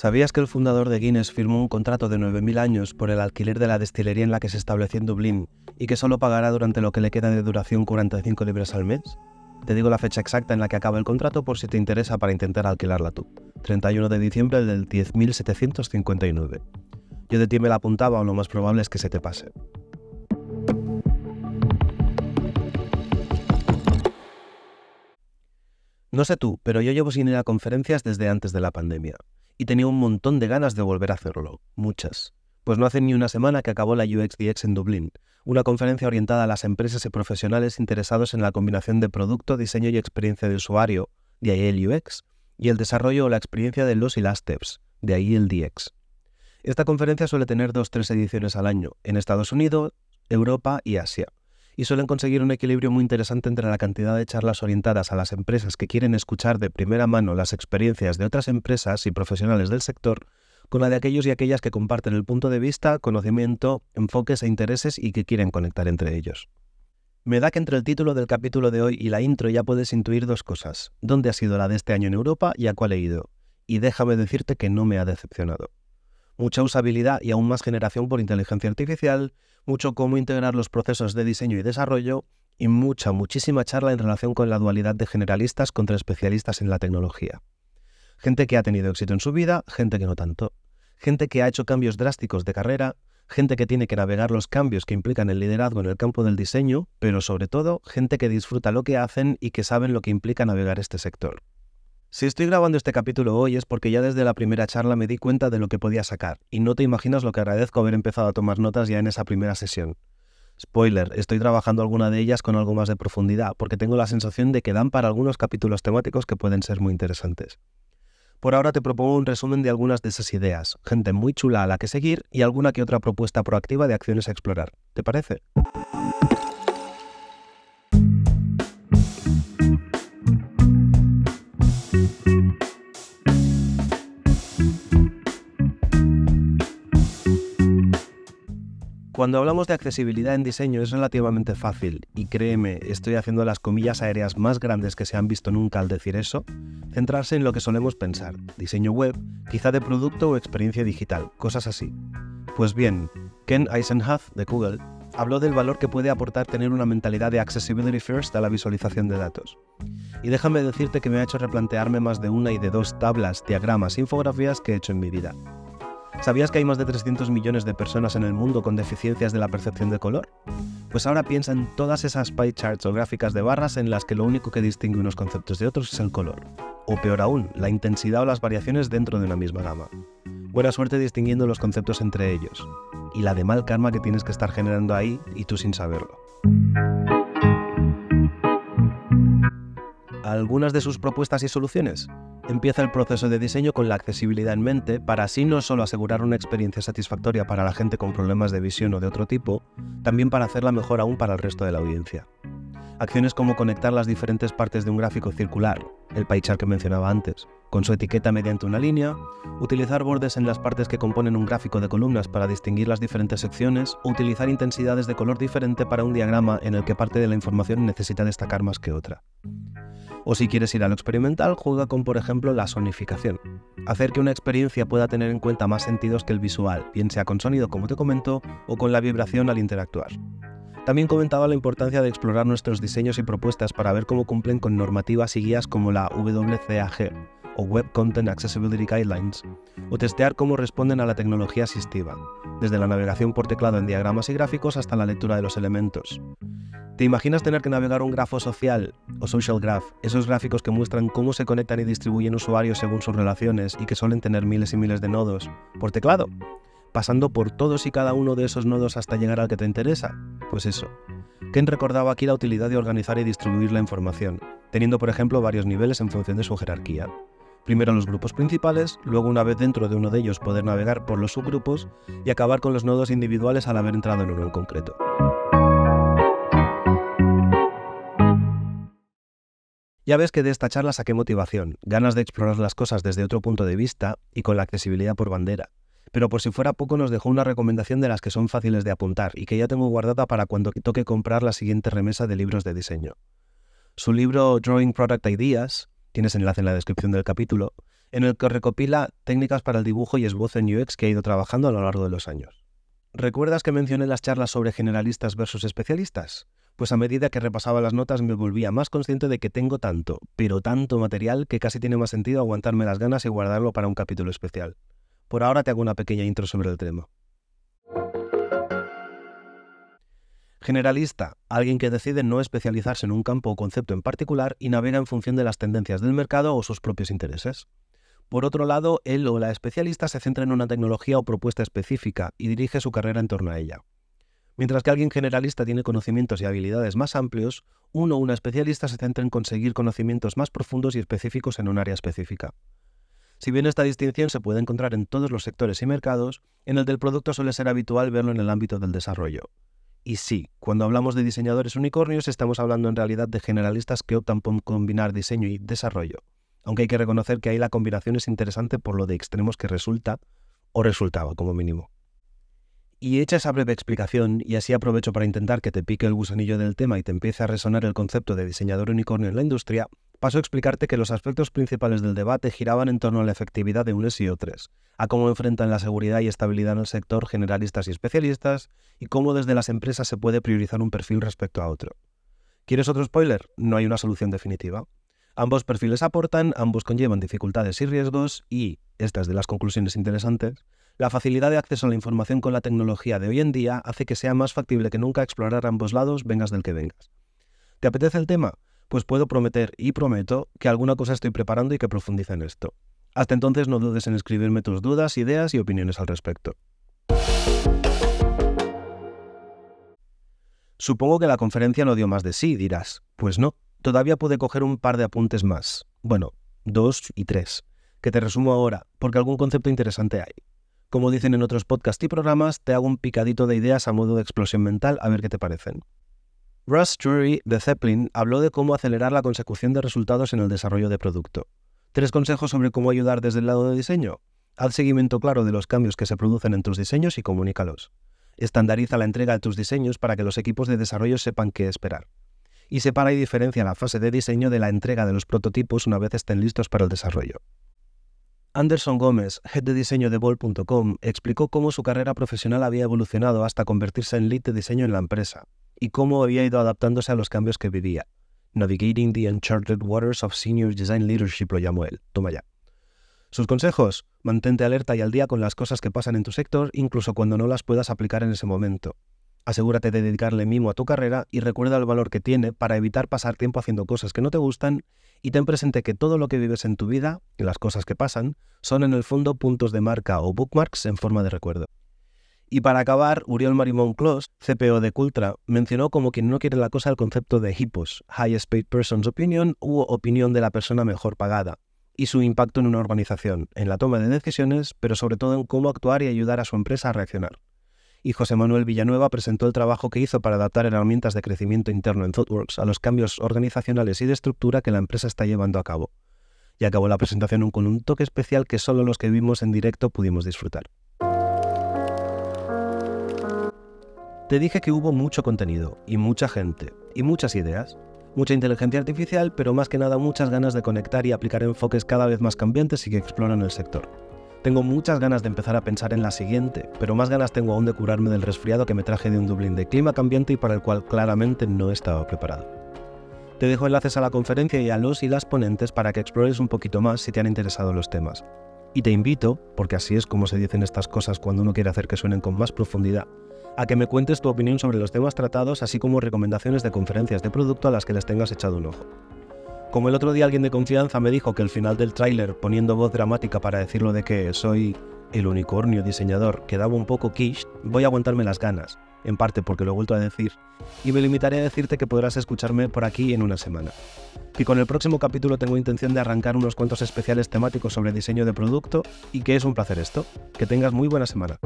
¿Sabías que el fundador de Guinness firmó un contrato de 9.000 años por el alquiler de la destilería en la que se estableció en Dublín y que solo pagará durante lo que le queda de duración 45 libras al mes? Te digo la fecha exacta en la que acaba el contrato por si te interesa para intentar alquilarla tú. 31 de diciembre del 10.759. Yo de ti me la apuntaba o lo más probable es que se te pase. No sé tú, pero yo llevo sin ir a conferencias desde antes de la pandemia y tenía un montón de ganas de volver a hacerlo, muchas. Pues no hace ni una semana que acabó la UXDX en Dublín, una conferencia orientada a las empresas y profesionales interesados en la combinación de producto, diseño y experiencia de usuario, de ahí el UX, y el desarrollo o la experiencia de los y las steps, de ahí el DX. Esta conferencia suele tener dos tres ediciones al año, en Estados Unidos, Europa y Asia y suelen conseguir un equilibrio muy interesante entre la cantidad de charlas orientadas a las empresas que quieren escuchar de primera mano las experiencias de otras empresas y profesionales del sector, con la de aquellos y aquellas que comparten el punto de vista, conocimiento, enfoques e intereses y que quieren conectar entre ellos. Me da que entre el título del capítulo de hoy y la intro ya puedes intuir dos cosas, dónde ha sido la de este año en Europa y a cuál he ido. Y déjame decirte que no me ha decepcionado. Mucha usabilidad y aún más generación por inteligencia artificial, mucho cómo integrar los procesos de diseño y desarrollo y mucha, muchísima charla en relación con la dualidad de generalistas contra especialistas en la tecnología. Gente que ha tenido éxito en su vida, gente que no tanto. Gente que ha hecho cambios drásticos de carrera, gente que tiene que navegar los cambios que implican el liderazgo en el campo del diseño, pero sobre todo gente que disfruta lo que hacen y que saben lo que implica navegar este sector. Si estoy grabando este capítulo hoy es porque ya desde la primera charla me di cuenta de lo que podía sacar, y no te imaginas lo que agradezco haber empezado a tomar notas ya en esa primera sesión. Spoiler, estoy trabajando alguna de ellas con algo más de profundidad, porque tengo la sensación de que dan para algunos capítulos temáticos que pueden ser muy interesantes. Por ahora te propongo un resumen de algunas de esas ideas, gente muy chula a la que seguir y alguna que otra propuesta proactiva de acciones a explorar. ¿Te parece? Cuando hablamos de accesibilidad en diseño es relativamente fácil, y créeme, estoy haciendo las comillas aéreas más grandes que se han visto nunca al decir eso, centrarse en lo que solemos pensar, diseño web, quizá de producto o experiencia digital, cosas así. Pues bien, Ken Eisenhuth de Google habló del valor que puede aportar tener una mentalidad de accessibility first a la visualización de datos. Y déjame decirte que me ha hecho replantearme más de una y de dos tablas, diagramas, infografías que he hecho en mi vida. ¿Sabías que hay más de 300 millones de personas en el mundo con deficiencias de la percepción de color? Pues ahora piensa en todas esas pie charts o gráficas de barras en las que lo único que distingue unos conceptos de otros es el color. O peor aún, la intensidad o las variaciones dentro de una misma gama. Buena suerte distinguiendo los conceptos entre ellos. Y la de mal karma que tienes que estar generando ahí y tú sin saberlo. ¿Algunas de sus propuestas y soluciones? Empieza el proceso de diseño con la accesibilidad en mente para así no solo asegurar una experiencia satisfactoria para la gente con problemas de visión o de otro tipo, también para hacerla mejor aún para el resto de la audiencia. Acciones como conectar las diferentes partes de un gráfico circular, el pie chart que mencionaba antes, con su etiqueta mediante una línea, utilizar bordes en las partes que componen un gráfico de columnas para distinguir las diferentes secciones, o utilizar intensidades de color diferente para un diagrama en el que parte de la información necesita destacar más que otra. O si quieres ir a lo experimental, juega con, por ejemplo, la sonificación. Hacer que una experiencia pueda tener en cuenta más sentidos que el visual, bien sea con sonido, como te comento, o con la vibración al interactuar. También comentaba la importancia de explorar nuestros diseños y propuestas para ver cómo cumplen con normativas y guías como la WCAG, o Web Content Accessibility Guidelines, o testear cómo responden a la tecnología asistiva, desde la navegación por teclado en diagramas y gráficos hasta la lectura de los elementos. ¿Te imaginas tener que navegar un grafo social o social graph, esos gráficos que muestran cómo se conectan y distribuyen usuarios según sus relaciones y que suelen tener miles y miles de nodos, por teclado? Pasando por todos y cada uno de esos nodos hasta llegar al que te interesa. Pues eso. Ken recordaba aquí la utilidad de organizar y distribuir la información, teniendo por ejemplo varios niveles en función de su jerarquía. Primero los grupos principales, luego una vez dentro de uno de ellos poder navegar por los subgrupos y acabar con los nodos individuales al haber entrado en uno en concreto. Ya ves que de esta charla saqué motivación, ganas de explorar las cosas desde otro punto de vista y con la accesibilidad por bandera. Pero por si fuera poco nos dejó una recomendación de las que son fáciles de apuntar y que ya tengo guardada para cuando toque comprar la siguiente remesa de libros de diseño. Su libro Drawing Product Ideas, tienes enlace en la descripción del capítulo, en el que recopila técnicas para el dibujo y esbozo en UX que ha ido trabajando a lo largo de los años. ¿Recuerdas que mencioné las charlas sobre generalistas versus especialistas? Pues a medida que repasaba las notas me volvía más consciente de que tengo tanto, pero tanto material que casi tiene más sentido aguantarme las ganas y guardarlo para un capítulo especial. Por ahora te hago una pequeña intro sobre el tema. Generalista, alguien que decide no especializarse en un campo o concepto en particular y navega en función de las tendencias del mercado o sus propios intereses. Por otro lado, él o la especialista se centra en una tecnología o propuesta específica y dirige su carrera en torno a ella. Mientras que alguien generalista tiene conocimientos y habilidades más amplios, uno o una especialista se centra en conseguir conocimientos más profundos y específicos en un área específica. Si bien esta distinción se puede encontrar en todos los sectores y mercados, en el del producto suele ser habitual verlo en el ámbito del desarrollo. Y sí, cuando hablamos de diseñadores unicornios estamos hablando en realidad de generalistas que optan por combinar diseño y desarrollo, aunque hay que reconocer que ahí la combinación es interesante por lo de extremos que resulta, o resultaba como mínimo. Y hecha esa breve explicación, y así aprovecho para intentar que te pique el gusanillo del tema y te empiece a resonar el concepto de diseñador unicornio en la industria, paso a explicarte que los aspectos principales del debate giraban en torno a la efectividad de unos y otros, a cómo enfrentan la seguridad y estabilidad en el sector generalistas y especialistas, y cómo desde las empresas se puede priorizar un perfil respecto a otro. ¿Quieres otro spoiler? No hay una solución definitiva. Ambos perfiles aportan, ambos conllevan dificultades y riesgos, y, estas de las conclusiones interesantes, la facilidad de acceso a la información con la tecnología de hoy en día hace que sea más factible que nunca explorar ambos lados, vengas del que vengas. ¿Te apetece el tema? Pues puedo prometer y prometo que alguna cosa estoy preparando y que profundice en esto. Hasta entonces no dudes en escribirme tus dudas, ideas y opiniones al respecto. Supongo que la conferencia no dio más de sí, dirás. Pues no, todavía pude coger un par de apuntes más. Bueno, dos y tres, que te resumo ahora, porque algún concepto interesante hay. Como dicen en otros podcasts y programas, te hago un picadito de ideas a modo de explosión mental a ver qué te parecen. Russ Drury de Zeppelin habló de cómo acelerar la consecución de resultados en el desarrollo de producto. Tres consejos sobre cómo ayudar desde el lado de diseño. Haz seguimiento claro de los cambios que se producen en tus diseños y comunícalos. Estandariza la entrega de tus diseños para que los equipos de desarrollo sepan qué esperar. Y separa y diferencia la fase de diseño de la entrega de los prototipos una vez estén listos para el desarrollo. Anderson Gómez, head de diseño de Ball.com, explicó cómo su carrera profesional había evolucionado hasta convertirse en lead de diseño en la empresa y cómo había ido adaptándose a los cambios que vivía. Navigating the Uncharted Waters of Senior Design Leadership lo llamó él. Toma ya. Sus consejos: mantente alerta y al día con las cosas que pasan en tu sector, incluso cuando no las puedas aplicar en ese momento. Asegúrate de dedicarle mimo a tu carrera y recuerda el valor que tiene para evitar pasar tiempo haciendo cosas que no te gustan y ten presente que todo lo que vives en tu vida y las cosas que pasan son en el fondo puntos de marca o bookmarks en forma de recuerdo. Y para acabar, Uriel Marimón Clos, CPO de Cultra, mencionó como quien no quiere la cosa el concepto de HIPOS, Highest Paid Person's Opinion u opinión de la persona mejor pagada, y su impacto en una organización, en la toma de decisiones, pero sobre todo en cómo actuar y ayudar a su empresa a reaccionar y José Manuel Villanueva presentó el trabajo que hizo para adaptar herramientas de crecimiento interno en ThoughtWorks a los cambios organizacionales y de estructura que la empresa está llevando a cabo. Y acabó la presentación con un toque especial que solo los que vimos en directo pudimos disfrutar. Te dije que hubo mucho contenido, y mucha gente, y muchas ideas, mucha inteligencia artificial, pero más que nada muchas ganas de conectar y aplicar enfoques cada vez más cambiantes y que exploran el sector. Tengo muchas ganas de empezar a pensar en la siguiente, pero más ganas tengo aún de curarme del resfriado que me traje de un Dublín de clima cambiante y para el cual claramente no estaba preparado. Te dejo enlaces a la conferencia y a los y las ponentes para que explores un poquito más si te han interesado los temas. Y te invito, porque así es como se dicen estas cosas cuando uno quiere hacer que suenen con más profundidad, a que me cuentes tu opinión sobre los temas tratados, así como recomendaciones de conferencias de producto a las que les tengas echado un ojo. Como el otro día alguien de confianza me dijo que el final del tráiler, poniendo voz dramática para decirlo de que soy el unicornio diseñador, quedaba un poco quiche, voy a aguantarme las ganas, en parte porque lo he vuelto a decir, y me limitaré a decirte que podrás escucharme por aquí en una semana. Y con el próximo capítulo tengo intención de arrancar unos cuantos especiales temáticos sobre diseño de producto y que es un placer esto. Que tengas muy buena semana.